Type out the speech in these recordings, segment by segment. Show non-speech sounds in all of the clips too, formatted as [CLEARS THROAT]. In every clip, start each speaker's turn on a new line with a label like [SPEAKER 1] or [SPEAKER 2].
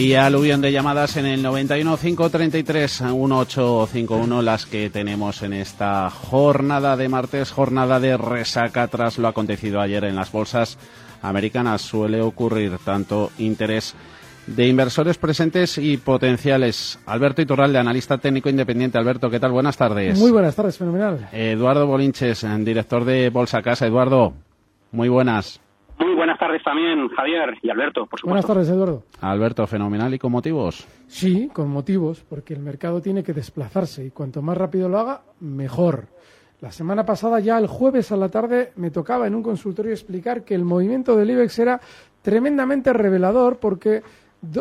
[SPEAKER 1] Y aluvión de llamadas en el 91 533 1851, las que tenemos en esta jornada de martes, jornada de resaca tras lo acontecido ayer en las bolsas americanas. Suele ocurrir tanto interés de inversores presentes y potenciales. Alberto Iturralde, analista técnico independiente. Alberto, ¿qué tal? Buenas tardes.
[SPEAKER 2] Muy buenas tardes, fenomenal.
[SPEAKER 1] Eduardo Bolinches, director de Bolsa Casa. Eduardo, muy buenas.
[SPEAKER 3] Muy buenas tardes también, Javier y Alberto, por supuesto.
[SPEAKER 2] Buenas tardes, Eduardo.
[SPEAKER 1] Alberto, fenomenal y con motivos.
[SPEAKER 2] Sí, con motivos, porque el mercado tiene que desplazarse y cuanto más rápido lo haga, mejor. La semana pasada, ya el jueves a la tarde, me tocaba en un consultorio explicar que el movimiento del IBEX era tremendamente revelador porque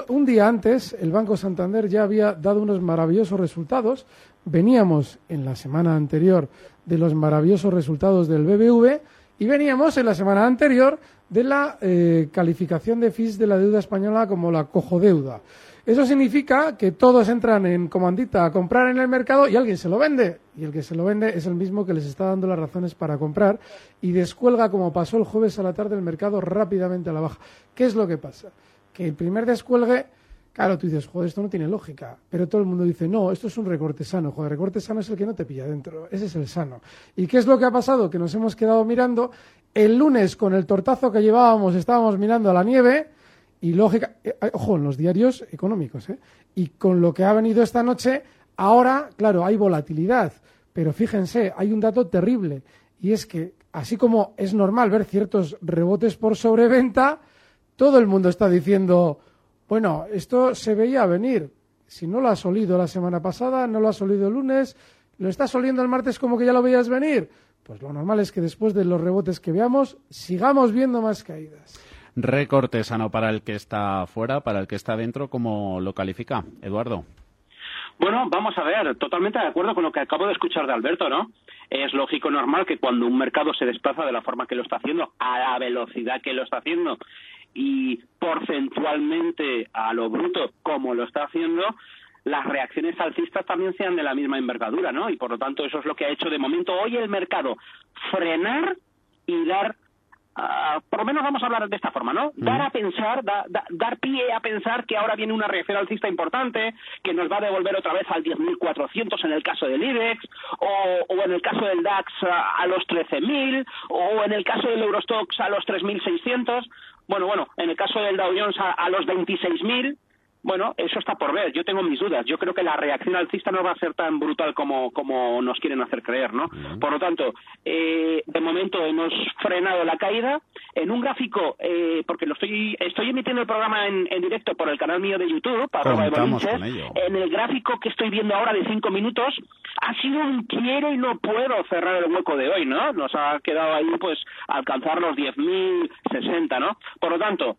[SPEAKER 2] un día antes el Banco Santander ya había dado unos maravillosos resultados. Veníamos en la semana anterior de los maravillosos resultados del BBV y veníamos en la semana anterior de la eh, calificación de FIS de la deuda española como la cojodeuda. Eso significa que todos entran en comandita a comprar en el mercado y alguien se lo vende. Y el que se lo vende es el mismo que les está dando las razones para comprar y descuelga, como pasó el jueves a la tarde, el mercado rápidamente a la baja. ¿Qué es lo que pasa? Que el primer descuelgue Claro, tú dices, joder, esto no tiene lógica. Pero todo el mundo dice, no, esto es un recorte sano. Joder, recorte sano es el que no te pilla dentro. Ese es el sano. ¿Y qué es lo que ha pasado? Que nos hemos quedado mirando. El lunes, con el tortazo que llevábamos, estábamos mirando a la nieve. Y lógica, eh, ojo, en los diarios económicos, ¿eh? Y con lo que ha venido esta noche, ahora, claro, hay volatilidad. Pero fíjense, hay un dato terrible. Y es que, así como es normal ver ciertos rebotes por sobreventa, todo el mundo está diciendo bueno, esto se veía venir. Si no lo has olido la semana pasada, no lo has olido el lunes, lo estás oliendo el martes como que ya lo veías venir. Pues lo normal es que después de los rebotes que veamos, sigamos viendo más caídas.
[SPEAKER 1] Recorte sano para el que está fuera, para el que está dentro, ¿cómo lo califica, Eduardo?
[SPEAKER 3] Bueno, vamos a ver, totalmente de acuerdo con lo que acabo de escuchar de Alberto, ¿no? Es lógico, normal que cuando un mercado se desplaza de la forma que lo está haciendo, a la velocidad que lo está haciendo, y porcentualmente a lo bruto como lo está haciendo, las reacciones alcistas también sean de la misma envergadura, ¿no? Y por lo tanto eso es lo que ha hecho de momento hoy el mercado, frenar y dar Uh, por lo menos vamos a hablar de esta forma, ¿no? Dar a pensar, dar pie a pensar que ahora viene una reacción alcista importante, que nos va a devolver otra vez al 10.400 en el caso del IBEX, o, o en el caso del DAX a, a los 13.000, o en el caso del Eurostox a los 3.600. Bueno, bueno, en el caso del Dow Jones a, a los 26.000, bueno, eso está por ver. Yo tengo mis dudas. Yo creo que la reacción alcista no va a ser tan brutal como, como nos quieren hacer creer, ¿no? Por lo tanto, eh, de momento hemos frenado la caída. En un gráfico, eh, porque lo estoy, estoy emitiendo el programa en, en directo por el canal mío de YouTube, para en el gráfico que estoy viendo ahora de cinco minutos, ha sido un quiero y no puedo cerrar el hueco de hoy, ¿no? Nos ha quedado ahí, pues, alcanzar los 10.060, ¿no? Por lo tanto,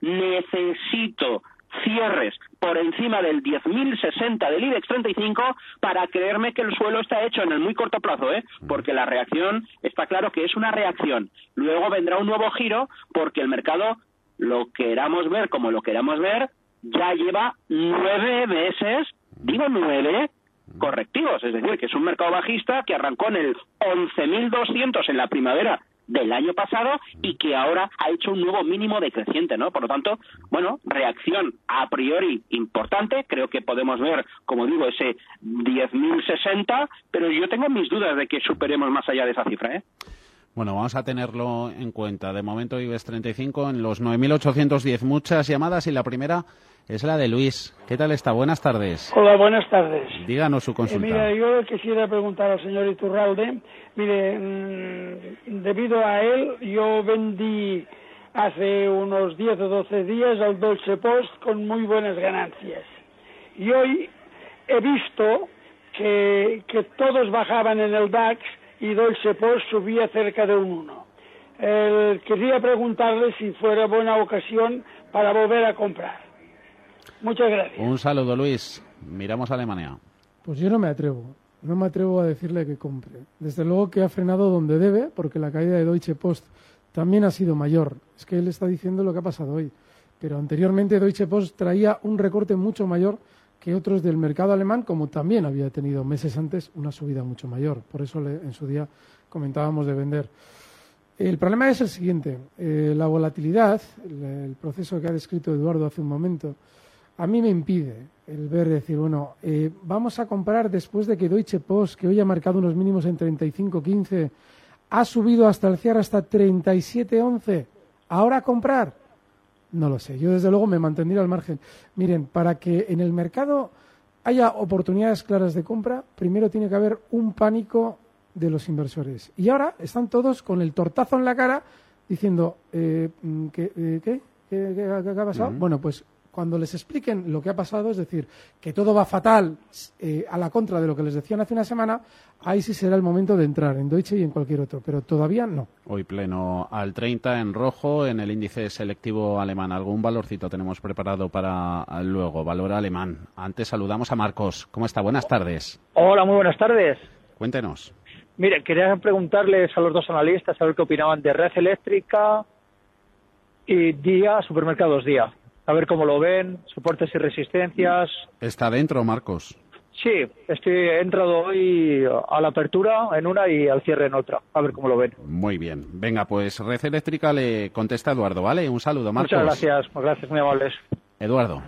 [SPEAKER 3] necesito cierres por encima del 10.060 del IBEX 35 para creerme que el suelo está hecho en el muy corto plazo, ¿eh? porque la reacción está claro que es una reacción. Luego vendrá un nuevo giro porque el mercado, lo queramos ver como lo queramos ver, ya lleva nueve meses, digo nueve, correctivos, es decir, que es un mercado bajista que arrancó en el 11.200 en la primavera del año pasado y que ahora ha hecho un nuevo mínimo decreciente, ¿no? Por lo tanto, bueno, reacción a priori importante, creo que podemos ver, como digo, ese 10.060, pero yo tengo mis dudas de que superemos más allá de esa cifra, ¿eh?
[SPEAKER 1] Bueno, vamos a tenerlo en cuenta. De momento IBEX 35 en los 9.810. Muchas llamadas y la primera es la de Luis. ¿Qué tal está? Buenas tardes.
[SPEAKER 4] Hola, buenas tardes.
[SPEAKER 1] Díganos su consulta.
[SPEAKER 4] Eh, mira, yo quisiera preguntar al señor Iturralde. Mire, mm, debido a él, yo vendí hace unos 10 o 12 días al Dolce Post con muy buenas ganancias. Y hoy he visto que, que todos bajaban en el DAX y Dolce Post subía cerca de un 1. quería preguntarle si fuera buena ocasión para volver a comprar. Muchas gracias.
[SPEAKER 1] Un saludo, Luis. Miramos a Alemania.
[SPEAKER 2] Pues yo no me atrevo. No me atrevo a decirle que compre. Desde luego que ha frenado donde debe, porque la caída de Deutsche Post también ha sido mayor. Es que él está diciendo lo que ha pasado hoy. Pero anteriormente Deutsche Post traía un recorte mucho mayor que otros del mercado alemán, como también había tenido meses antes una subida mucho mayor. Por eso en su día comentábamos de vender. El problema es el siguiente. Eh, la volatilidad, el, proceso que ha descrito Eduardo hace un momento, a mí me impide el ver decir, bueno, eh, vamos a comprar después de que Deutsche Post, que hoy ha marcado unos mínimos en 35.15, ha subido hasta el cierre hasta 37.11. ¿Ahora comprar? No lo sé. Yo desde luego me mantendría al margen. Miren, para que en el mercado haya oportunidades claras de compra, primero tiene que haber un pánico de los inversores. Y ahora están todos con el tortazo en la cara diciendo, eh, ¿qué, eh, ¿qué? ¿Qué, ha pasado? Bueno, pues cuando les expliquen lo que ha pasado, es decir, que todo va fatal eh, a la contra de lo que les decían hace una semana, ahí sí será el momento de entrar en Deutsche y en cualquier otro, pero todavía no.
[SPEAKER 1] Hoy pleno al 30 en rojo en el índice selectivo alemán. ¿Algún valorcito tenemos preparado para luego? Valor alemán. Antes saludamos a Marcos. ¿Cómo está? Buenas tardes.
[SPEAKER 5] Hola, muy buenas tardes.
[SPEAKER 1] Cuéntenos.
[SPEAKER 5] Mire, quería preguntarles a los dos analistas a ver qué opinaban de red eléctrica y día, supermercados día a ver cómo lo ven, soportes y resistencias.
[SPEAKER 1] ¿Está dentro, Marcos?
[SPEAKER 5] Sí, estoy, he entrado hoy a la apertura en una y al cierre en otra. A ver cómo lo ven.
[SPEAKER 1] Muy bien. Venga, pues Red Eléctrica le contesta Eduardo, ¿vale? Un saludo, Marcos.
[SPEAKER 5] Muchas gracias, gracias, muy amables.
[SPEAKER 1] Eduardo.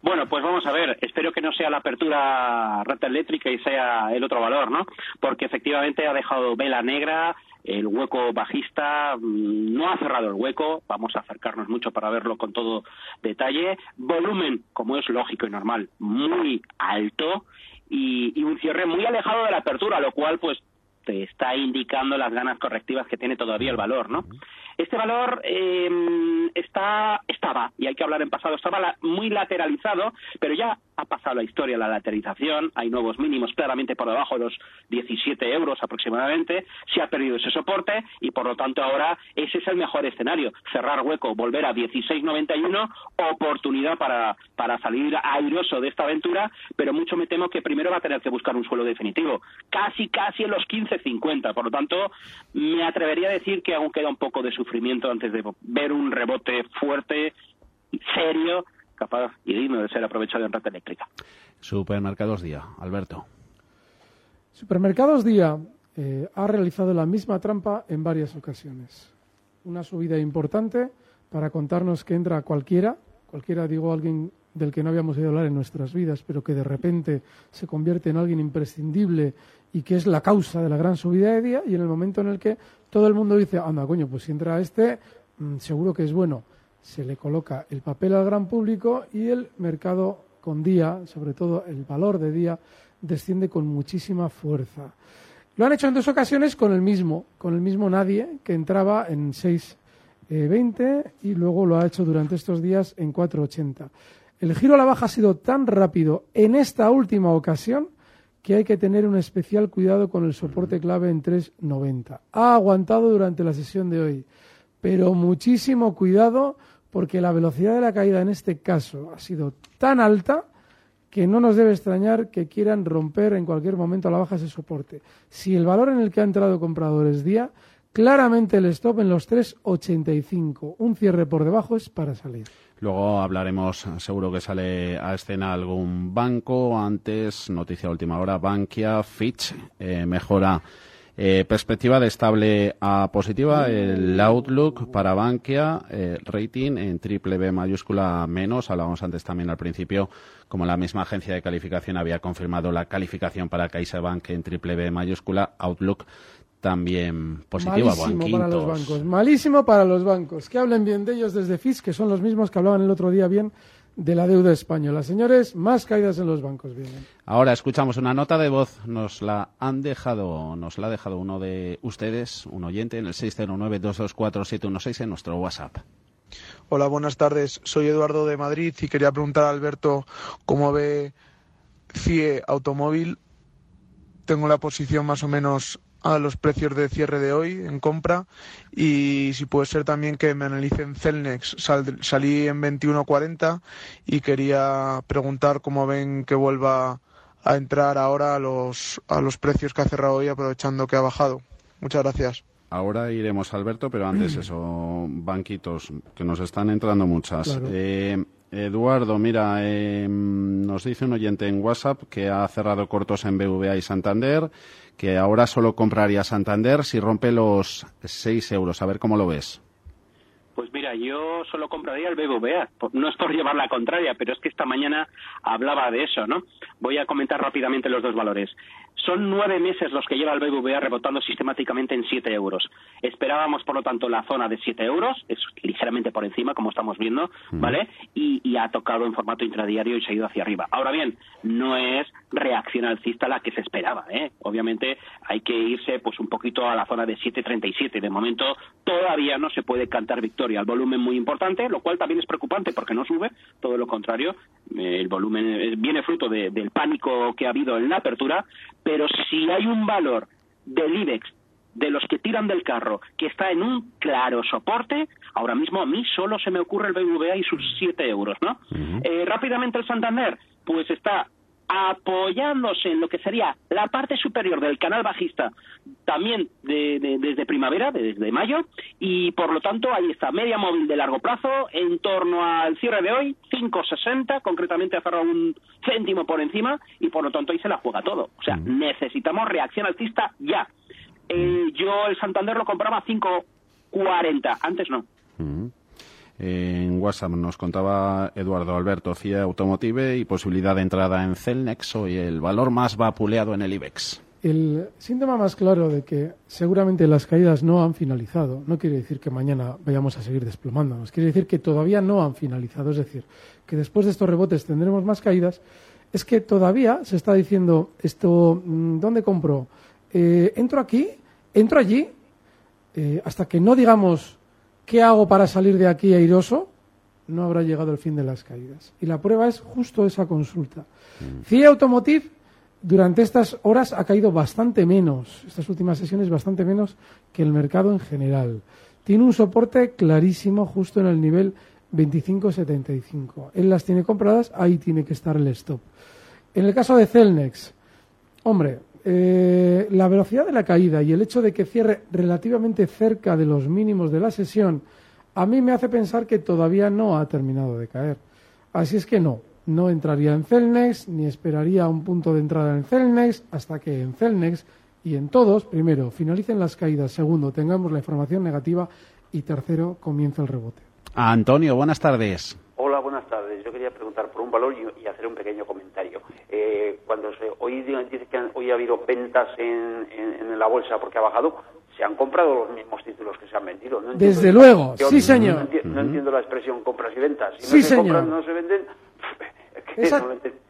[SPEAKER 3] Bueno, pues vamos a ver. Espero que no sea la apertura red eléctrica y sea el otro valor, ¿no? Porque efectivamente ha dejado vela negra, el hueco bajista mm, no ha cerrado el hueco, vamos a acercarnos mucho para verlo con todo detalle. Volumen, como es lógico y normal, muy alto y, un cierre muy alejado de la apertura, lo cual pues te está indicando las ganas correctivas que tiene todavía el valor, ¿no? Este valor eh, está, estaba, y hay que hablar en pasado, estaba muy lateralizado, pero ya ha pasado la historia la lateralización, hay nuevos mínimos claramente por debajo de los 17 euros aproximadamente, se ha perdido ese soporte y por lo tanto ahora ese es el mejor escenario, cerrar hueco, volver a 16.91, oportunidad para, para salir airoso de esta aventura, pero mucho me temo que primero va a tener que buscar un suelo definitivo, casi casi en los 15.50, por lo tanto me atrevería a decir que aún queda un poco de sufrimiento antes de ver un rebote fuerte, serio, capaz y digno de ser aprovechado en red eléctrica.
[SPEAKER 1] Supermercados Día, Alberto.
[SPEAKER 2] Supermercados Día eh, ha realizado la misma trampa en varias ocasiones. Una subida importante para contarnos que entra cualquiera, cualquiera digo alguien del que no habíamos oído hablar en nuestras vidas, pero que de repente se convierte en alguien imprescindible y que es la causa de la gran subida de día, y en el momento en el que todo el mundo dice, anda, coño, pues si entra este, mm, seguro que es bueno. Se le coloca el papel al gran público y el mercado con día, sobre todo el valor de día, desciende con muchísima fuerza. Lo han hecho en dos ocasiones con el mismo, con el mismo nadie, que entraba en 6.20 y luego lo ha hecho durante estos días en 4.80. El giro a la baja ha sido tan rápido en esta última ocasión que hay que tener un especial cuidado con el soporte clave en 3.90. Ha aguantado durante la sesión de hoy, pero muchísimo cuidado porque la velocidad de la caída en este caso ha sido tan alta que no nos debe extrañar que quieran romper en cualquier momento a la baja ese soporte. Si el valor en el que ha entrado compradores día, claramente el stop en los 3.85. Un cierre por debajo es para salir.
[SPEAKER 1] Luego hablaremos, seguro que sale a escena algún banco. Antes, noticia última hora, Bankia, Fitch, eh, mejora eh, perspectiva de estable a positiva, el outlook para Bankia, eh, rating en triple B mayúscula menos. Hablábamos antes también al principio, como la misma agencia de calificación había confirmado la calificación para CaixaBank en triple B mayúscula, outlook también positiva.
[SPEAKER 2] Malísimo para los bancos. Malísimo para los bancos. Que hablen bien de ellos desde FIS, que son los mismos que hablaban el otro día bien de la deuda española. Señores, más caídas en los bancos vienen.
[SPEAKER 1] Ahora escuchamos una nota de voz. Nos la han dejado, nos la ha dejado uno de ustedes, un oyente, en el 609-224-716 en nuestro WhatsApp.
[SPEAKER 6] Hola, buenas tardes. Soy Eduardo de Madrid y quería preguntar a Alberto cómo ve CIE Automóvil. Tengo la posición más o menos a los precios de cierre de hoy en compra y si puede ser también que me analicen Celnex. salí en 21.40 y quería preguntar cómo ven que vuelva a entrar ahora a los, a los precios que ha cerrado hoy aprovechando que ha bajado. Muchas gracias.
[SPEAKER 1] Ahora iremos, Alberto, pero antes [CLEARS THROAT] eso, banquitos, que nos están entrando muchas. Eh, Eduardo, mira, eh, nos dice un oyente en WhatsApp que ha cerrado cortos en BVA y Santander que ahora solo compraría Santander si rompe los 6 euros. A ver cómo lo ves.
[SPEAKER 3] Pues mira, yo solo compraría el BBVA. No es por llevar la contraria, pero es que esta mañana hablaba de eso, ¿no? Voy a comentar rápidamente los dos valores. Son nueve meses los que lleva el BBVA rebotando sistemáticamente en siete euros. Esperábamos, por lo tanto, la zona de siete euros, es ligeramente por encima, como estamos viendo, ¿vale? Y, ha tocado en formato intradiario y se ha ido hacia arriba. Ahora bien, no es reacción alcista la que se esperaba, ¿eh? Obviamente hay que irse pues un poquito a la zona de 7.37. De momento todavía no se puede cantar victoria. El volumen muy importante, lo cual también es preocupante porque no sube, todo lo contrario, eh, el volumen viene fruto del pánico que ha habido en la apertura, pero si hay un valor del IBEX de los que tiran del carro que está en un claro soporte, ahora mismo a mí solo se me ocurre el BVA y sus 7 euros, ¿no? Eh, rápidamente el Santander, pues está apoyándose en lo que sería la parte superior del canal bajista también desde primavera, desde mayo, y por lo tanto ahí está, media móvil de largo plazo, en torno al cierre de hoy, 5,60, concretamente ha cerrado un céntimo por encima, y por lo tanto ahí se la juega todo. O sea, necesitamos reacción alcista ya. Eh, yo el Santander lo compraba a 5,40, antes no.
[SPEAKER 1] En WhatsApp nos contaba Eduardo Alberto CIA Automotive y posibilidad de entrada en Celnex y el valor más vapuleado en el IBEX.
[SPEAKER 2] El síntoma más claro de que seguramente las caídas no han finalizado no quiere decir que mañana vayamos a seguir desplomándonos, quiere decir que todavía no han finalizado, es decir, que después de estos rebotes tendremos más caídas, es que todavía se está diciendo esto, mm, ¿dónde compro? Eh, ¿Entro aquí? ¿Entro allí? Eh, hasta que no digamos ¿qué hago para salir de aquí airoso? No habrá llegado el fin de las caídas. Y la prueba es justo esa consulta. Mm. CIA Automotive durante estas horas ha caído bastante menos, estas últimas sesiones bastante menos que el mercado en general. Tiene un soporte clarísimo justo en el nivel 25.75. Él las tiene compradas, ahí tiene que estar el stop. En el caso de Celnex, hombre, eh, la velocidad de la caída y el hecho de que cierre relativamente cerca de los mínimos de la sesión, a mí me hace pensar que todavía no ha terminado de caer. Así es que no, no entraría en Celnex ni esperaría un punto de entrada en Celnex hasta que en Celnex y en todos, primero, finalicen las caídas, segundo, tengamos la información negativa y tercero, comienza el rebote.
[SPEAKER 1] Antonio, buenas tardes.
[SPEAKER 7] Hola, buenas tardes. Yo quería preguntar por un valor y, hacer un pequeño comentario. Eh, cuando se, hoy dice que hoy ha habido ventas en, en, la bolsa porque ha bajado, se han comprado los mismos títulos que se han vendido.
[SPEAKER 2] Desde luego, sí señor.
[SPEAKER 7] No, entiendo la expresión compras y ventas. Si
[SPEAKER 2] sí,
[SPEAKER 7] no se
[SPEAKER 2] señor.
[SPEAKER 7] compran, no se venden. [LAUGHS]
[SPEAKER 2] Esa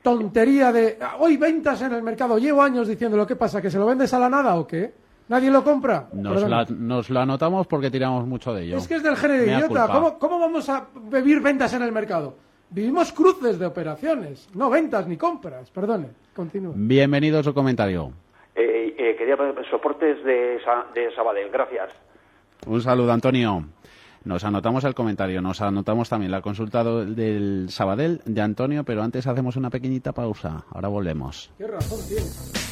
[SPEAKER 2] tontería de hoy ventas en el mercado. Llevo años diciendo lo que pasa, que se lo vendes a la nada o qué. ¿Nadie lo compra?
[SPEAKER 1] Nos, la, nos lo anotamos porque tiramos mucho de ello.
[SPEAKER 2] Es que es del género idiota. ¿Cómo, ¿Cómo, vamos a vivir ventas en el mercado? Vivimos cruces de operaciones, no ventas ni compras. Perdone, continúe.
[SPEAKER 1] Bienvenido a su comentario.
[SPEAKER 7] Eh, eh, quería soportes de, de Sabadell. Gracias.
[SPEAKER 1] Un saludo, Antonio. Nos anotamos el comentario, nos anotamos también la consulta del Sabadell de Antonio, pero antes hacemos una pequeñita pausa. Ahora volvemos.
[SPEAKER 2] ¿Qué razón tiene?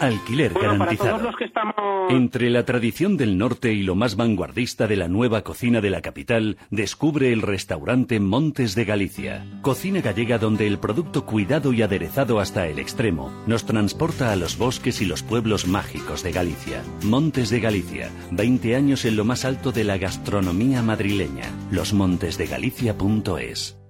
[SPEAKER 8] Alquiler garantizado. Entre la tradición del norte y lo más vanguardista de la nueva cocina de la capital, descubre el restaurante Montes de Galicia. Cocina gallega donde el producto cuidado y aderezado hasta el extremo nos transporta a los bosques y los pueblos mágicos de Galicia. Montes de Galicia, 20 años en lo más alto de la gastronomía madrileña. Losmontesdegalicia.es.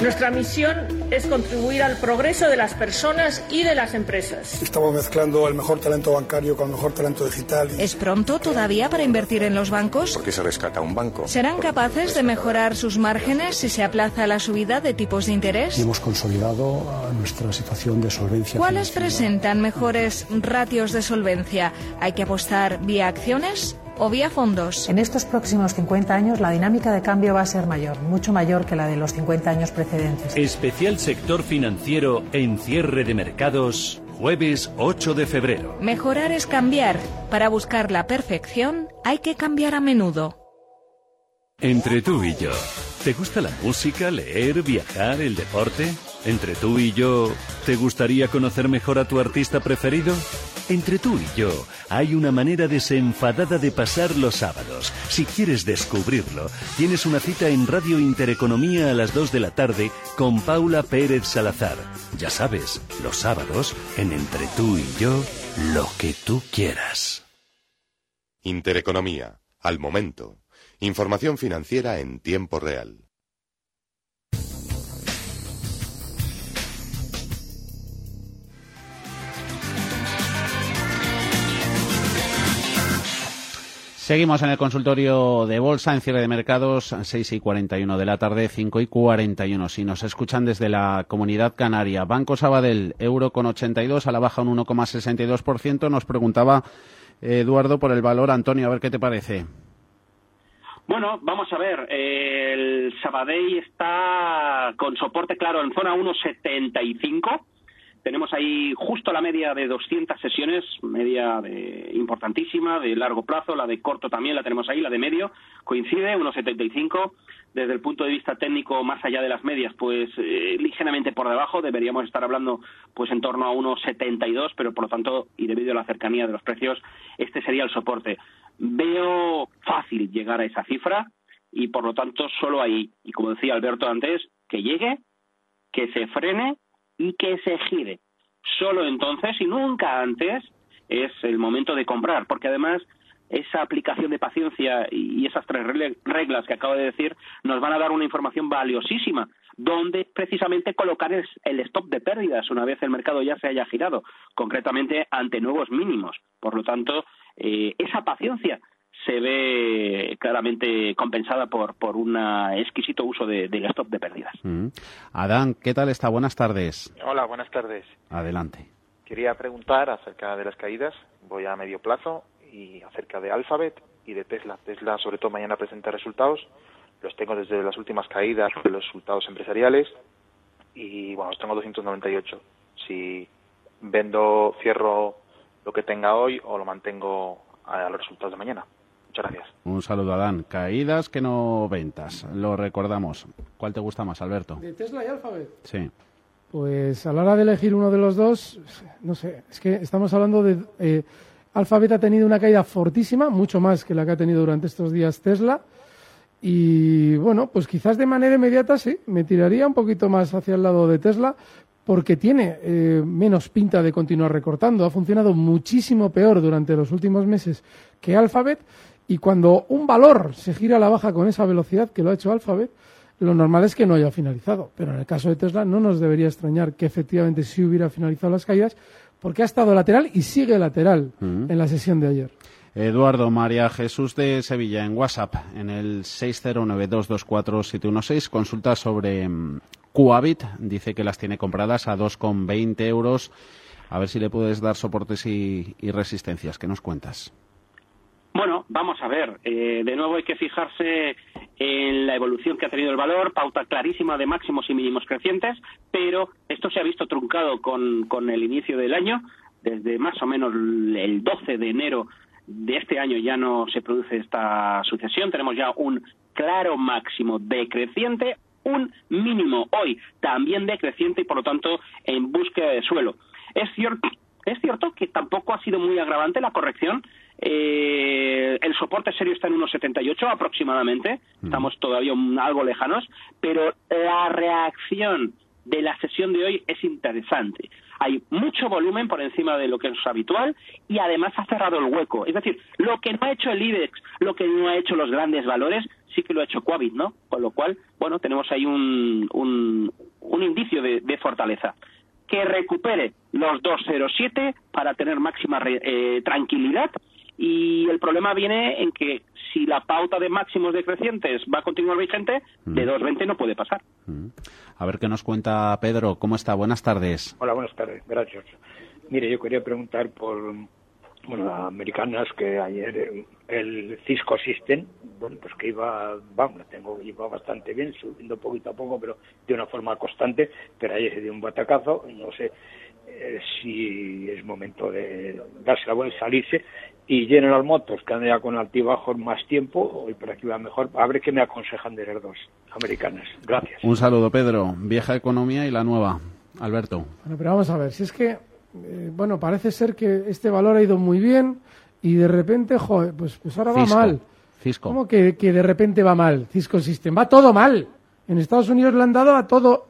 [SPEAKER 9] Nuestra misión es contribuir al progreso de las personas y de las empresas.
[SPEAKER 10] Estamos mezclando el mejor talento bancario con el mejor talento digital.
[SPEAKER 11] ¿Es pronto todavía para invertir en los bancos?
[SPEAKER 12] ¿Por qué se rescata un banco?
[SPEAKER 11] ¿Serán capaces de mejorar sus márgenes si se aplaza la subida de tipos de interés?
[SPEAKER 13] Y hemos consolidado nuestra situación de solvencia.
[SPEAKER 11] ¿Cuáles presentan mejores ratios de solvencia? ¿Hay que apostar vía acciones? O vía fondos.
[SPEAKER 14] En estos próximos 50 años la dinámica de cambio va a ser mayor, mucho mayor que la de los 50 años precedentes.
[SPEAKER 8] Especial sector financiero en cierre de mercados. Jueves 8 de febrero.
[SPEAKER 11] Mejorar es cambiar. Para buscar la perfección hay que cambiar a menudo.
[SPEAKER 8] Entre tú y yo, ¿te gusta la música, leer, viajar, el deporte? Entre tú y yo, ¿te gustaría conocer mejor a tu artista preferido? Entre tú y yo hay una manera desenfadada de pasar los sábados. Si quieres descubrirlo, tienes una cita en Radio Intereconomía a las 2 de la tarde con Paula Pérez Salazar. Ya sabes, los sábados, en Entre tú y yo, lo que tú quieras.
[SPEAKER 12] Intereconomía, al momento. Información financiera en tiempo real.
[SPEAKER 1] Seguimos en el consultorio de bolsa en cierre de mercados, 6 y 41 de la tarde, 5 y 41. Si nos escuchan desde la comunidad canaria, Banco Sabadell, euro con 82, a la baja un 1,62%. Nos preguntaba Eduardo por el valor. Antonio, a ver qué te parece.
[SPEAKER 3] Bueno, vamos a ver. El Sabadell está con soporte claro en zona 1,75 tenemos ahí justo la media de 200 sesiones, media de, importantísima, de largo plazo, la de corto también la tenemos ahí, la de medio, coincide, 1,75. Desde el punto de vista técnico, más allá de las medias, pues eh, ligeramente por debajo, deberíamos estar hablando pues en torno a 1,72, pero por lo tanto, y debido a la cercanía de los precios, este sería el soporte. Veo fácil llegar a esa cifra y por lo tanto solo ahí, y como decía Alberto antes, que llegue, que se frene y que se gire. Solo entonces y nunca antes es el momento de comprar, porque además esa aplicación de paciencia y esas tres reglas que acabo de decir nos van a dar una información valiosísima, donde precisamente colocar el stop de pérdidas una vez el mercado ya se haya girado, concretamente ante nuevos mínimos. Por lo tanto, eh, esa paciencia se ve claramente compensada por, por un exquisito uso de, del stop de pérdidas.
[SPEAKER 1] Mm. Adán, ¿qué tal está? Buenas tardes.
[SPEAKER 15] Hola, buenas tardes.
[SPEAKER 1] Adelante.
[SPEAKER 15] Quería preguntar acerca de las caídas, voy a medio plazo, y acerca de Alphabet y de Tesla. Tesla, sobre todo, mañana presenta resultados. Los tengo desde las últimas caídas de los resultados empresariales y, bueno, los tengo 298. Si vendo, cierro lo que tenga hoy o lo mantengo a los resultados de mañana. Gracias.
[SPEAKER 1] Un saludo, Adán. Caídas que no ventas. Lo recordamos. ¿Cuál te gusta más, Alberto?
[SPEAKER 2] ¿De Tesla y Alphabet?
[SPEAKER 1] Sí.
[SPEAKER 2] Pues a la hora de elegir uno de los dos, no sé, es que estamos hablando de... Eh, Alphabet ha tenido una caída fortísima, mucho más que la que ha tenido durante estos días Tesla. Y bueno, pues quizás de manera inmediata sí, me tiraría un poquito más hacia el lado de Tesla, porque tiene eh, menos pinta de continuar recortando. Ha funcionado muchísimo peor durante los últimos meses que Alphabet y cuando un valor se gira a la baja con esa velocidad que lo ha hecho Alphabet, lo normal es que no haya finalizado. Pero en el caso de Tesla no nos debería extrañar que efectivamente sí hubiera finalizado las caídas, porque ha estado lateral y sigue lateral mm. en la sesión de ayer.
[SPEAKER 1] Eduardo María Jesús de Sevilla en WhatsApp en el 609224716 consulta sobre mm, Coavit, dice que las tiene compradas a 2,20 euros. A ver si le puedes dar soportes y, y resistencias. ¿Qué nos cuentas?
[SPEAKER 3] Bueno, vamos a ver. Eh, de nuevo hay que fijarse en la evolución que ha tenido el valor, pauta clarísima de máximos y mínimos crecientes, pero esto se ha visto truncado con, con el inicio del año, desde más o menos el 12 de enero de este año ya no se produce esta sucesión, tenemos ya un claro máximo decreciente, un mínimo hoy también decreciente y por lo tanto en búsqueda de suelo. Es cierto, es cierto que tampoco ha sido muy agravante la corrección. Eh, el soporte serio está en unos 78 aproximadamente. Estamos todavía algo lejanos, pero la reacción de la sesión de hoy es interesante. Hay mucho volumen por encima de lo que es habitual y además ha cerrado el hueco. Es decir, lo que no ha hecho el IBEX, lo que no ha hecho los grandes valores, sí que lo ha hecho Coavit, ¿no? Con lo cual, bueno, tenemos ahí un, un, un indicio de, de fortaleza que recupere los 207 para tener máxima eh, tranquilidad y el problema viene en que si la pauta de máximos decrecientes va a continuar vigente, de 220 mm. no puede pasar.
[SPEAKER 1] Mm. A ver qué nos cuenta Pedro. ¿Cómo está? Buenas tardes.
[SPEAKER 16] Hola, buenas tardes. Gracias. Mire, yo quería preguntar por bueno, americanas que ayer el Cisco System, bueno, pues que iba, vamos, tengo, iba bastante bien, subiendo poquito a poco, pero de una forma constante, pero ayer se dio un batacazo, no sé eh, si es momento de darse la vuelta, salirse, y General Motors, que anda ya con altibajos más tiempo, hoy por aquí va mejor, a ver qué me aconsejan de las dos americanas. Gracias.
[SPEAKER 1] Un saludo, Pedro. Vieja economía y la nueva. Alberto.
[SPEAKER 2] Bueno, pero vamos a ver, si es que, eh, bueno, parece ser que este valor ha ido muy bien y de repente, joder, pues, pues ahora va mal.
[SPEAKER 1] Cisco.
[SPEAKER 2] ¿Cómo que, que de repente va mal? Cisco System. Va todo mal. En Estados Unidos le han dado a todo.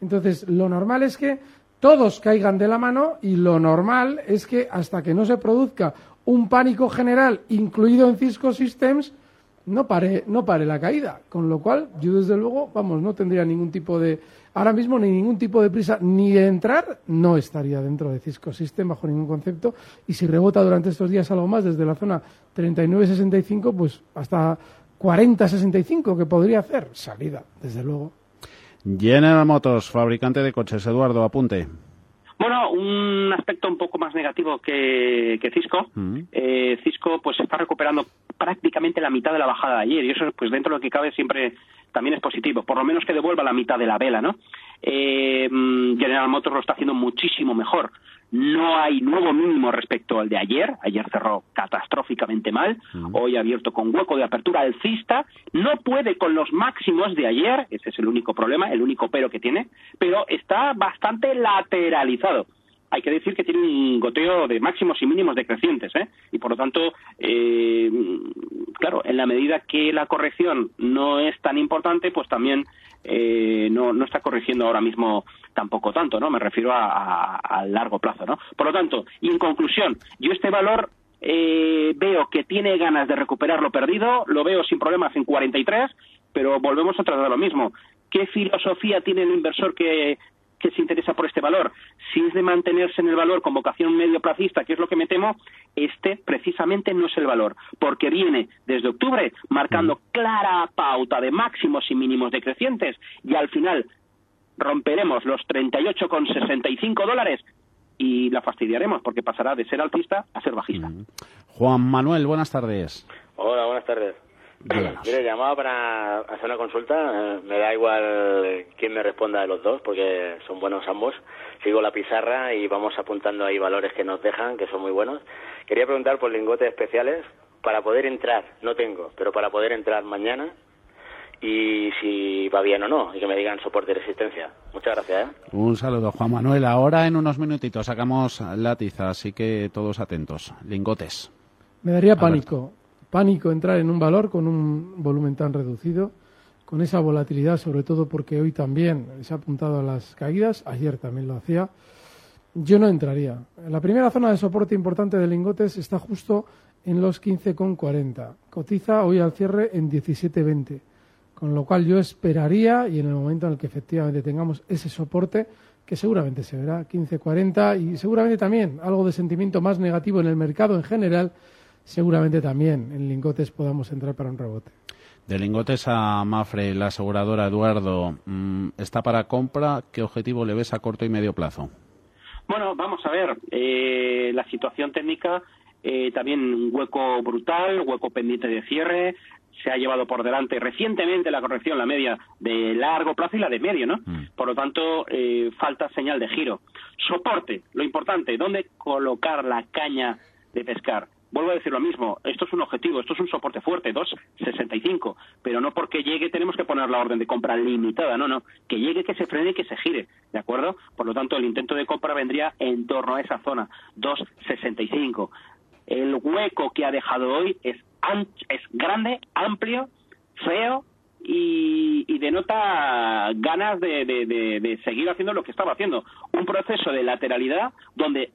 [SPEAKER 2] Entonces, lo normal es que todos caigan de la mano y lo normal es que hasta que no se produzca un pánico general, incluido en Cisco Systems, no pare, no pare la caída. Con lo cual, yo desde luego, vamos, no tendría ningún tipo de, ahora mismo ni ningún tipo de prisa ni de entrar, no estaría dentro de Cisco Systems bajo ningún concepto. Y si rebota durante estos días algo más, desde la zona 39.65, pues hasta 40.65 que podría hacer salida, desde luego.
[SPEAKER 1] General Motors, fabricante de coches. Eduardo, apunte.
[SPEAKER 3] Bueno, un aspecto un poco más negativo que, Cisco. Mm. Eh, Cisco pues está recuperando prácticamente la mitad de la bajada de ayer y eso pues dentro de lo que cabe siempre también es positivo. Por lo menos que devuelva la mitad de la vela, ¿no? Eh, mm, General Motors lo está haciendo muchísimo mejor. No hay nuevo mínimo respecto al de ayer. Ayer cerró catastróficamente mal. Hoy ha abierto con hueco de apertura alcista. No puede con los máximos de ayer. Ese es el único problema, el único pero que tiene. Pero está bastante lateralizado hay que decir que tiene un goteo de máximos y mínimos decrecientes, ¿eh? Y por lo tanto, eh, claro, en la medida que la corrección no es tan importante, pues también eh, no, no está corrigiendo ahora mismo tampoco tanto, ¿no? Me refiero a, largo plazo, ¿no? Por lo tanto, y en conclusión, yo este valor eh, veo que tiene ganas de recuperar lo perdido, lo veo sin problemas en 43, pero volvemos a tratar lo mismo. ¿Qué filosofía tiene el inversor que, que se interesa por este valor. Si es de mantenerse en el valor con vocación medio placista, que es lo que me temo, este precisamente no es el valor, porque viene desde octubre marcando clara pauta de máximos y mínimos decrecientes y al final romperemos los 38,65 dólares y la fastidiaremos porque pasará de ser alcista a ser bajista.
[SPEAKER 1] Juan Manuel, buenas tardes.
[SPEAKER 17] Hola, buenas tardes. Mire, llamaba para hacer una consulta. Eh, me da igual quién me responda de los dos, porque son buenos ambos. Sigo la pizarra y vamos apuntando ahí valores que nos dejan, que son muy buenos. Quería preguntar por lingotes especiales para poder entrar. No tengo, pero para poder entrar mañana y si va bien o no, y que me digan soporte y resistencia. Muchas gracias. ¿eh?
[SPEAKER 1] Un saludo, Juan Manuel. Ahora en unos minutitos sacamos la tiza, así que todos atentos. Lingotes.
[SPEAKER 2] Me daría pánico pánico entrar en un valor con un volumen tan reducido, con esa volatilidad, sobre todo porque hoy también se ha apuntado a las caídas, ayer también lo hacía. Yo no entraría. La primera zona de soporte importante de lingotes está justo en los 15,40. Cotiza hoy al cierre en 17,20. Con lo cual yo esperaría, y en el momento en el que efectivamente tengamos ese soporte, que seguramente se verá 15,40 y seguramente también algo de sentimiento más negativo en el mercado en general, seguramente también en lingotes podamos entrar para un rebote.
[SPEAKER 1] De lingotes a Mafre, la aseguradora Eduardo, mm, ¿está para compra? ¿Qué objetivo le ves a corto y medio plazo?
[SPEAKER 3] Bueno, vamos a ver. Eh, la situación técnica eh, también un hueco brutal, hueco pendiente de cierre, se ha llevado por delante recientemente la corrección, la media de largo plazo y la de medio, ¿no?
[SPEAKER 1] Mm.
[SPEAKER 3] Por lo tanto, eh, falta señal de giro. Soporte, lo importante, ¿dónde colocar la caña de pescar? Vuelvo a decir lo mismo, esto es un objetivo, esto es un soporte fuerte, 2.65, pero no porque llegue tenemos que poner la orden de compra limitada, no, no, que llegue, que se frene y que se gire, ¿de acuerdo? Por lo tanto, el intento de compra vendría en torno a esa zona, 2.65. El hueco que ha dejado hoy es, anch- es grande, amplio, feo y, y denota ganas de seguir haciendo lo que estaba haciendo. Un proceso de lateralidad donde,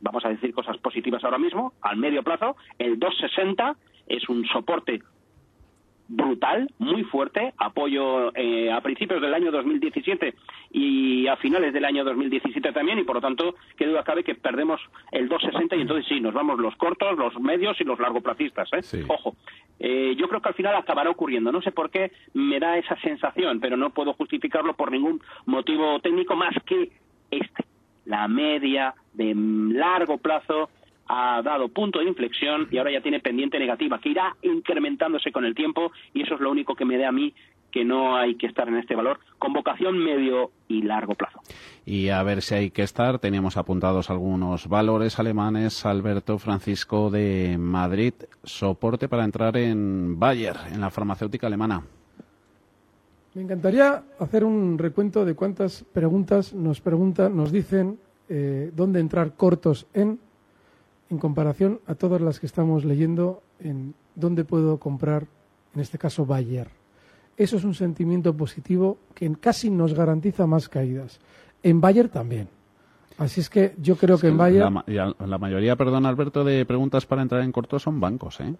[SPEAKER 3] vamos a decir cosas positivas ahora mismo, al medio plazo, el 260 es un soporte brutal, muy fuerte, apoyo eh, a principios del año 2017 y a finales del año 2017 también, y por lo tanto, qué duda cabe que perdemos el 260 y entonces sí, nos vamos los cortos, los medios y los largoplacistas. ¿eh? Ojo, eh, yo creo que al final acabará ocurriendo. No sé por qué me da esa sensación, pero no puedo justificarlo por ningún motivo técnico más que este. La media de largo plazo ha dado punto de inflexión y ahora ya tiene pendiente negativa, que irá incrementándose con el tiempo y eso es lo único que me da a mí que no hay que estar en este valor, con vocación medio y largo plazo.
[SPEAKER 1] Y a ver si hay que estar, teníamos apuntados algunos valores alemanes. Alberto Francisco de Madrid, soporte para entrar en Bayer, en la farmacéutica alemana.
[SPEAKER 2] Me encantaría hacer un recuento de cuántas preguntas nos preguntan, nos dicen eh, dónde entrar cortos en, en comparación a todas las que estamos leyendo en dónde puedo comprar, en este caso Bayer. Eso es un sentimiento positivo que casi nos garantiza más caídas. En Bayer también. Así es que yo creo que en Bayer,
[SPEAKER 1] La, mayoría, perdón, Alberto, de preguntas para entrar en corto son bancos, ¿eh?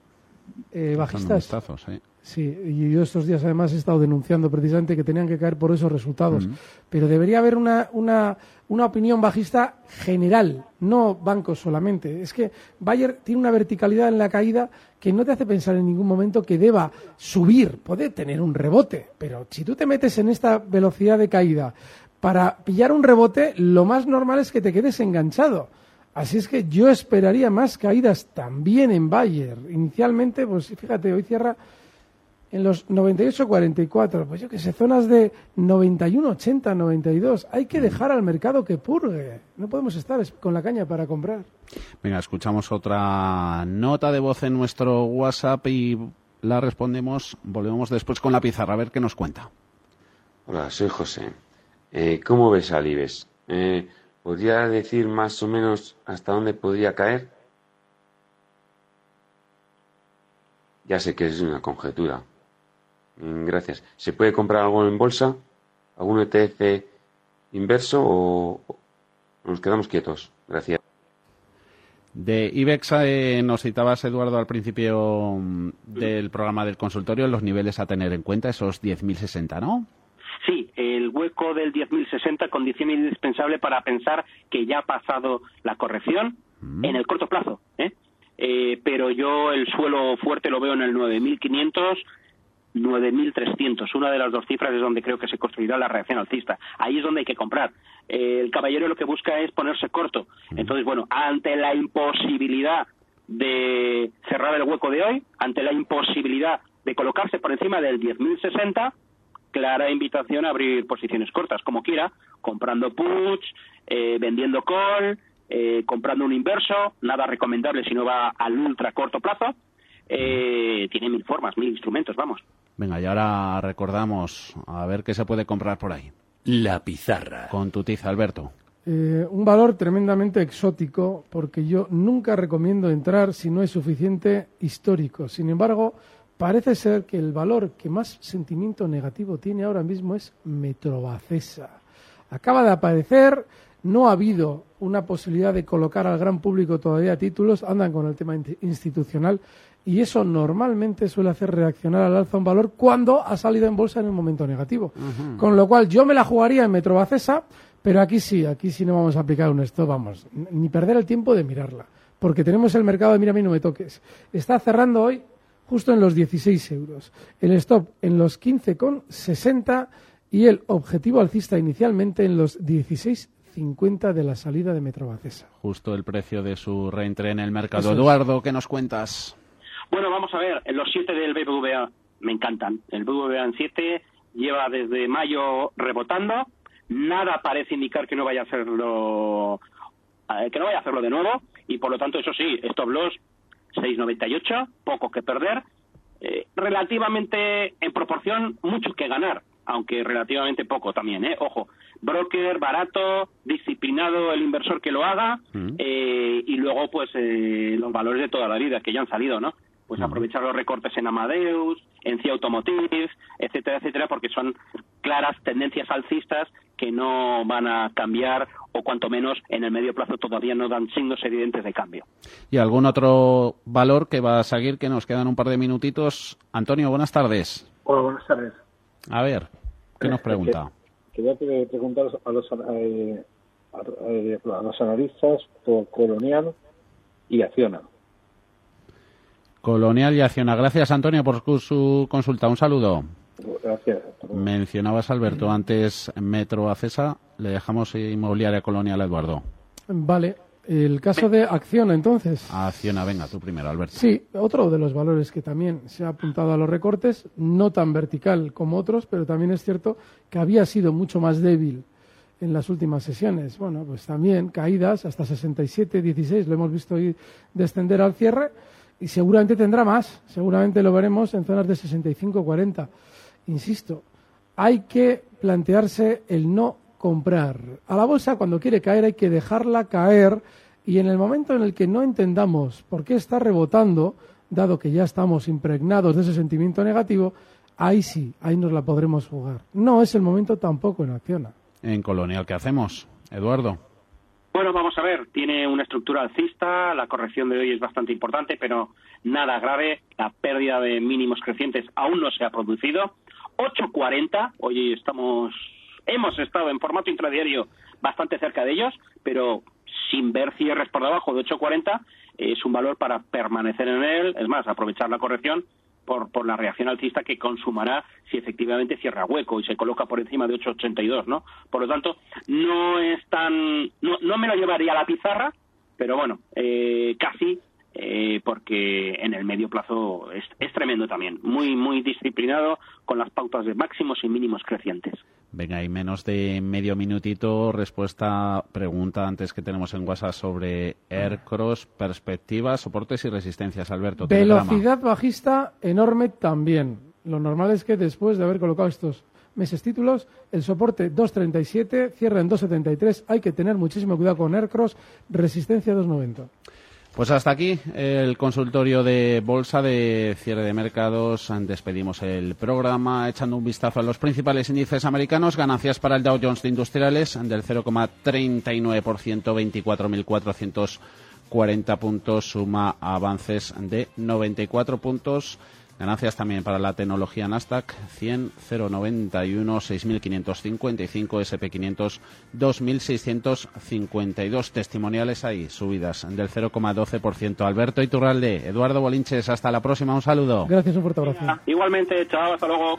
[SPEAKER 2] eh,
[SPEAKER 1] Son
[SPEAKER 2] bajistas,
[SPEAKER 1] vistazos, ¿eh?
[SPEAKER 2] Sí, y yo estos días además he estado denunciando precisamente que tenían que caer por esos resultados. Pero debería haber una, una, una opinión bajista general, no bancos solamente. Es que Bayer tiene una verticalidad en la caída que no te hace pensar en ningún momento que deba subir. Puede tener un rebote, pero si tú te metes en esta velocidad de caída para pillar un rebote, lo más normal es que te quedes enganchado. Así es que yo esperaría más caídas también en Bayer. Inicialmente, pues fíjate, hoy cierra en los 98-44, pues yo que sé, zonas de 91-80-92. Hay que dejar al mercado que purgue. No podemos estar es- con la caña para comprar.
[SPEAKER 1] Venga, escuchamos otra nota de voz en nuestro WhatsApp y la respondemos. Volvemos después con la pizarra a ver qué nos cuenta.
[SPEAKER 18] Hola, soy José. Eh, ¿Cómo ves al IBEX? Eh, ¿Podría decir más o menos hasta dónde podría caer? Ya sé que es una conjetura. Mm, Gracias. ¿Se puede comprar algo en bolsa? ¿Algún ETF inverso o nos quedamos quietos? Gracias.
[SPEAKER 1] De IBEX eh, nos citabas, Eduardo, al principio mm, del programa del consultorio, los niveles a tener en cuenta, esos 10.060, ¿no?
[SPEAKER 3] Sí, el hueco del 10.060 condición indispensable para pensar que ya ha pasado la corrección en el corto plazo. ¿eh? Eh, pero yo el suelo fuerte lo veo en el 9.500, 9.300. Una de las dos cifras es donde creo que se construirá la reacción alcista. Ahí es donde hay que comprar. El caballero lo que busca es ponerse corto. Entonces, bueno, ante la imposibilidad de cerrar el hueco de hoy, ante la imposibilidad de colocarse por encima del 10.060, clara invitación a abrir posiciones cortas, como quiera, comprando puts, eh, vendiendo call, eh, comprando un inverso, nada recomendable si no va al ultra corto plazo. Eh, tiene mil formas, mil instrumentos, vamos.
[SPEAKER 1] Venga, y ahora recordamos a ver qué se puede comprar por ahí.
[SPEAKER 8] La pizarra.
[SPEAKER 1] Con tu tiza, Alberto.
[SPEAKER 2] Eh, un valor tremendamente exótico porque yo nunca recomiendo entrar si no es suficiente histórico. Sin embargo, parece ser que el valor que más sentimiento negativo tiene ahora mismo es Metrobacesa. Acaba de aparecer, no ha habido una posibilidad de colocar al gran público todavía títulos, andan con el tema in- institucional y eso normalmente suele hacer reaccionar al alza un valor cuando ha salido en bolsa en un momento negativo. Con lo cual yo me la jugaría en Metrobacesa, pero aquí sí, aquí sí no vamos a aplicar un stop, vamos, ni perder el tiempo de mirarla, porque tenemos el mercado de mira a mí no me toques. Está cerrando hoy justo en los 16 euros, el stop en los 15,60 y el objetivo alcista inicialmente en los 50 de la salida de Metrobacesa.
[SPEAKER 1] Justo el precio de su reentré en el mercado. Eduardo, ¿qué nos cuentas?
[SPEAKER 3] Bueno, vamos a ver, los siete del BBVA me encantan. El BBVA en 7 lleva desde mayo rebotando. Nada parece indicar que no vaya a hacerlo eh, que no vaya a hacerlo de nuevo y por lo tanto eso sí, stop loss 6.98, poco que perder, eh, relativamente en proporción mucho que ganar, aunque relativamente poco también, ¿eh? Ojo, broker barato, disciplinado el inversor que lo haga eh, y luego pues los valores de toda la vida que ya han salido, ¿no? Pues aprovechar los recortes en Amadeus, en CIA Automotive, etcétera, etcétera, porque son claras tendencias alcistas que no van a cambiar o cuanto menos en el medio plazo todavía no dan signos evidentes de cambio.
[SPEAKER 1] ¿Y algún otro valor que va a seguir que nos quedan un par de minutitos? Antonio, buenas tardes.
[SPEAKER 19] Hola, buenas tardes.
[SPEAKER 1] A ver, ¿qué nos pregunta?
[SPEAKER 19] Quería preguntar a los, eh, a, los analistas por Colonial y Acciona.
[SPEAKER 1] Colonial y Acciona. Gracias, Antonio, por su consulta. Un saludo.
[SPEAKER 19] Gracias.
[SPEAKER 1] Mencionabas, Alberto, antes Metro Acesa. Le dejamos Inmobiliaria Colonial a Eduardo.
[SPEAKER 2] Vale. El caso de Acciona, entonces.
[SPEAKER 1] Acciona, venga, tú primero, Alberto.
[SPEAKER 2] Sí, otro de los valores que también se ha apuntado a los recortes, no tan vertical como otros, pero también es cierto que había sido mucho más débil en las últimas sesiones. Bueno, pues también caídas hasta 67, 16, lo hemos visto hoy descender al cierre y seguramente tendrá más, seguramente lo veremos en zonas de 65, 40 insisto, hay que plantearse el no comprar. A la bolsa cuando quiere caer hay que dejarla caer y en el momento en el que no entendamos por qué está rebotando, dado que ya estamos impregnados de ese sentimiento negativo, ahí sí, ahí nos la podremos jugar. No es el momento tampoco en Acciona.
[SPEAKER 1] En Colonial, ¿qué hacemos? Eduardo.
[SPEAKER 3] Bueno, vamos a ver, tiene una estructura alcista, la corrección de hoy es bastante importante, pero nada grave, la pérdida de mínimos crecientes aún no se ha producido 8.40. Hoy estamos, hemos estado en formato intradiario bastante cerca de ellos, pero sin ver cierres por debajo de 8.40 es un valor para permanecer en él, es más, aprovechar la corrección por, por la reacción alcista que consumará si efectivamente cierra hueco y se coloca por encima de 8.82, ¿no? Por lo tanto, no es tan, no, no me lo llevaría a la pizarra, pero bueno, eh, casi eh, porque en el medio plazo es, es, tremendo también, muy muy disciplinado con las pautas de máximos y mínimos crecientes.
[SPEAKER 1] Venga, y menos de medio minutito, respuesta, pregunta antes que tenemos en WhatsApp sobre Aircross, perspectivas, soportes y resistencias, Alberto.
[SPEAKER 2] Velocidad bajista enorme también. Lo normal es que después de haber colocado estos meses títulos, el soporte 2.37, cierra en 2.73, hay que tener muchísimo cuidado con Aircross, resistencia 2.90.
[SPEAKER 1] Pues hasta aquí el consultorio de bolsa de cierre de mercados. Despedimos el programa echando un vistazo a los principales índices americanos. Ganancias para el Dow Jones de Industriales del 0,39%, 24.440 puntos. Suma avances de 94 puntos. Ganancias también para la tecnología Nasdaq 100, 091, 6.555, SP500, 2.652 testimoniales ahí, subidas del 0,12%. Alberto Iturralde, Eduardo Bolinches, hasta la próxima, un saludo.
[SPEAKER 2] Gracias, un fuerte abrazo.
[SPEAKER 3] Igualmente, chao, hasta luego.